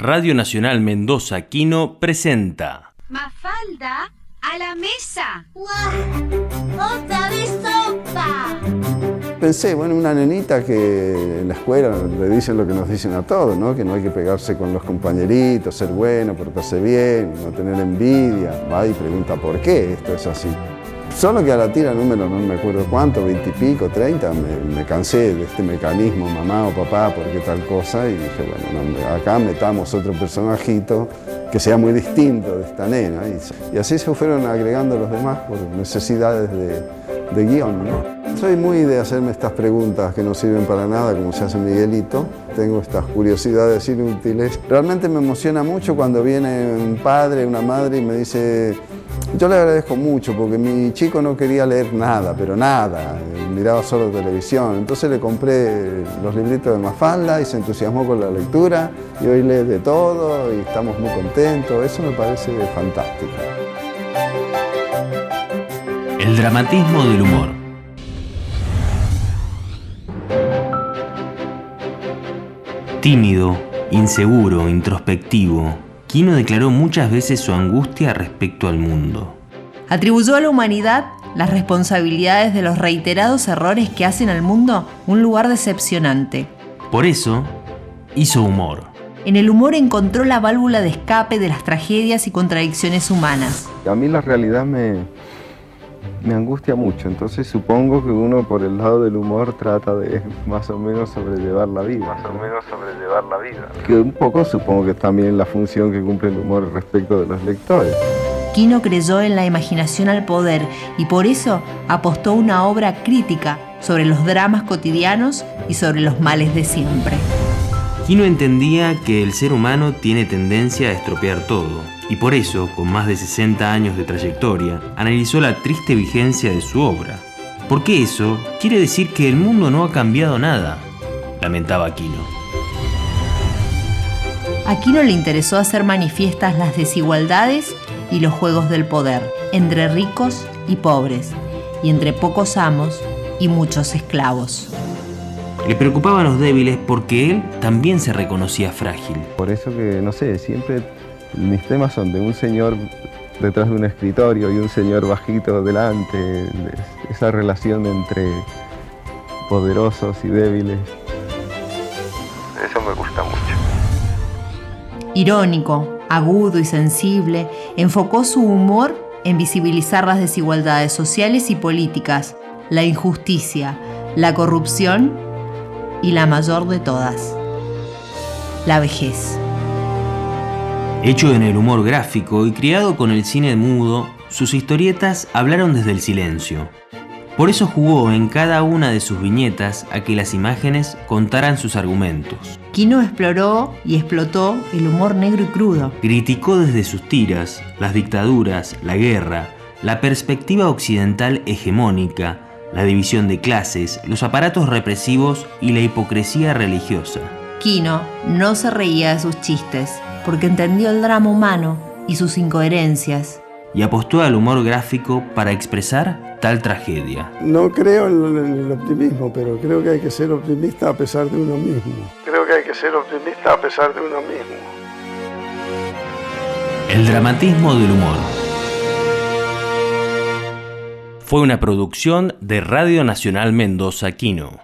Radio Nacional Mendoza Quino presenta Mafalda a la mesa. ¡Guau! ¡Otra vez sopa! Pensé, bueno, una nenita que en la escuela le dicen lo que nos dicen a todos, ¿no? Que no hay que pegarse con los compañeritos, ser bueno, portarse bien, no tener envidia. Va y pregunta por qué esto es así. Solo que a la tira número, no me acuerdo cuánto, veintipico, treinta, me, me, cansé de este mecanismo, mamá o papá, por qué tal cosa, y dije, bueno, no, acá metamos otro personajito que sea muy distinto de esta nena. Y, así se fueron agregando los demás por necesidades de, de guion. Soy muy de hacerme estas preguntas que no sirven para nada, como se hace Miguelito. Tengo estas curiosidades inútiles. Realmente me emociona mucho cuando viene un padre, una madre y me dice, yo le agradezco mucho porque mi chico no quería leer nada, pero nada, miraba solo televisión. Entonces le compré los libritos de Mafalda y se entusiasmó con la lectura y hoy lee de todo y estamos muy contentos. Eso me parece fantástico. El dramatismo del humor. Tímido, inseguro, introspectivo, Quino declaró muchas veces su angustia respecto al mundo. Atribuyó a la humanidad las responsabilidades de los reiterados errores que hacen al mundo un lugar decepcionante. Por eso, hizo humor. En el humor encontró la válvula de escape de las tragedias y contradicciones humanas. A mí la realidad me, me angustia mucho, entonces supongo que uno por el lado del humor trata de más o menos sobrellevar la vida. Más o menos sobrellevar la vida. Que un poco supongo que es también la función que cumple el humor respecto de los lectores. Quino creyó en la imaginación al poder y por eso apostó una obra crítica sobre los dramas cotidianos y sobre los males de siempre. Quino entendía que el ser humano tiene tendencia a estropear todo, y por eso, con más de 60 años de trayectoria, analizó la triste vigencia de su obra. Porque eso quiere decir que el mundo no ha cambiado nada, lamentaba Quino. A Quino le interesó hacer manifiestas las desigualdades y los juegos del poder entre ricos y pobres, y entre pocos amos y muchos esclavos. Le preocupaban los débiles porque él también se reconocía frágil. Por eso que, no sé, siempre mis temas son de un señor detrás de un escritorio y un señor bajito delante, esa relación entre poderosos y débiles. Eso me gusta mucho. Irónico, agudo y sensible, enfocó su humor en visibilizar las desigualdades sociales y políticas, la injusticia, la corrupción y la mayor de todas, la vejez. Hecho en el humor gráfico y criado con el cine mudo, sus historietas hablaron desde el silencio. Por eso jugó en cada una de sus viñetas a que las imágenes contaran sus argumentos. Quino exploró y explotó el humor negro y crudo. Criticó desde sus tiras las dictaduras, la guerra, la perspectiva occidental hegemónica, la división de clases, los aparatos represivos y la hipocresía religiosa. Quino no se reía de sus chistes porque entendió el drama humano y sus incoherencias. Y apostó al humor gráfico para expresar tal tragedia. No creo en el optimismo, pero creo que hay que ser optimista a pesar de uno mismo. Creo que hay que ser optimista a pesar de uno mismo. El dramatismo del humor. Fue una producción de Radio Nacional Mendoza Quino.